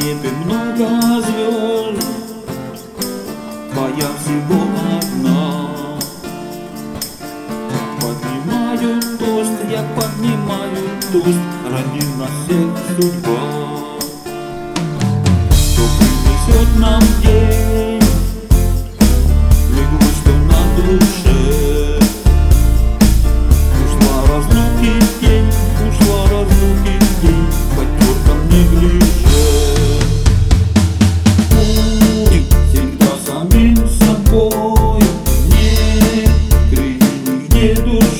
небе много звезд, Моя всего одна. Поднимаю тост, я поднимаю тост, Ради нас всех судьба. Что принесет нам день? dos